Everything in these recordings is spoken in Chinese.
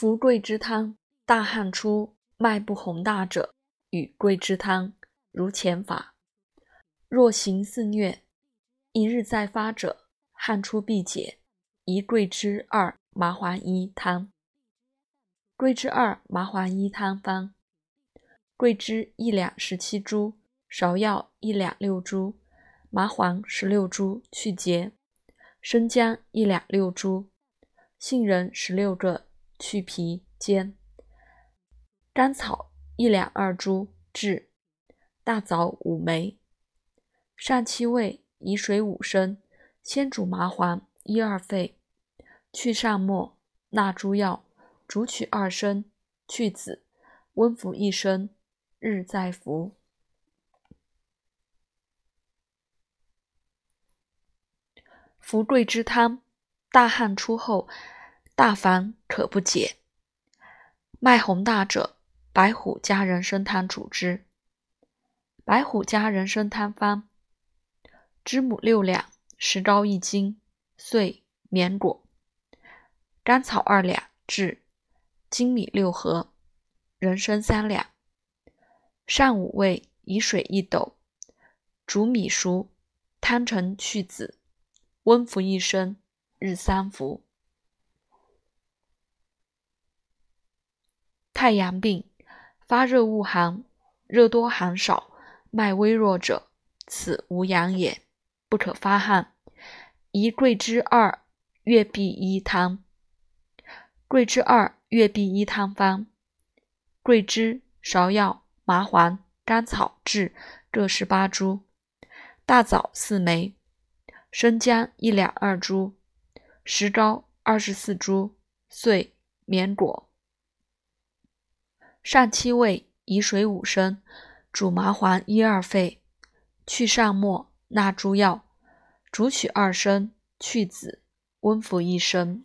服桂枝汤，大汗出，脉不洪大者，与桂枝汤如前法。若行肆虐，一日再发者，汗出必解，宜桂枝二麻黄一汤。桂枝二麻黄一汤方：桂枝一两十七株，芍药一两六株，麻黄十六株去节，生姜一两六株，杏仁十六个去皮煎，甘草一两二株炙，大枣五枚，上七味，以水五升，先煮麻黄一二沸，去上末，纳诸药。煮取二升，去籽，温服一升，日再服。服桂枝汤，大汗出后，大烦可不解。脉洪大者，白虎加人参汤主之。白虎加人参汤方：知母六两，石膏一斤，碎绵果，甘草二两，炙。粳米六合，人参三两，上五味，以水一斗，煮米熟，汤成去子，温服一升，日三服。太阳病，发热恶寒，热多寒少，脉微弱者，此无阳也，不可发汗，宜桂枝二月碧一汤。桂枝二。月碧一汤方：桂枝、芍药、麻黄、甘草炙各十八株，大枣四枚，生姜一两二株，石膏二十四株，碎绵果。上七味，以水五升，煮麻黄一二沸，去上末，纳诸药，煮取二升，去籽，温服一升。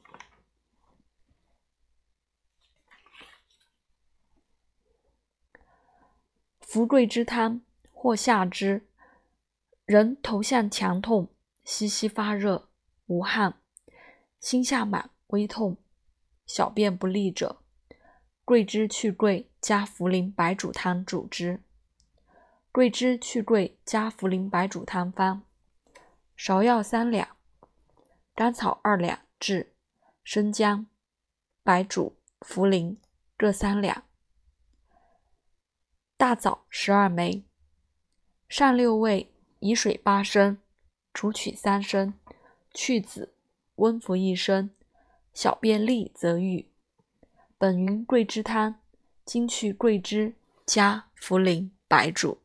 服桂枝汤，或下之。人头项强痛，息息发热，无汗，心下满，微痛，小便不利者，桂枝去桂加茯苓白术汤主之。桂枝去桂加茯苓白术汤方：芍药三两，甘草二两炙，生姜、白术、茯苓各三两。大枣十二枚，上六味，以水八升，煮取三升，去籽，温服一升。小便利则愈。本云桂枝汤，今去桂枝加茯苓白煮。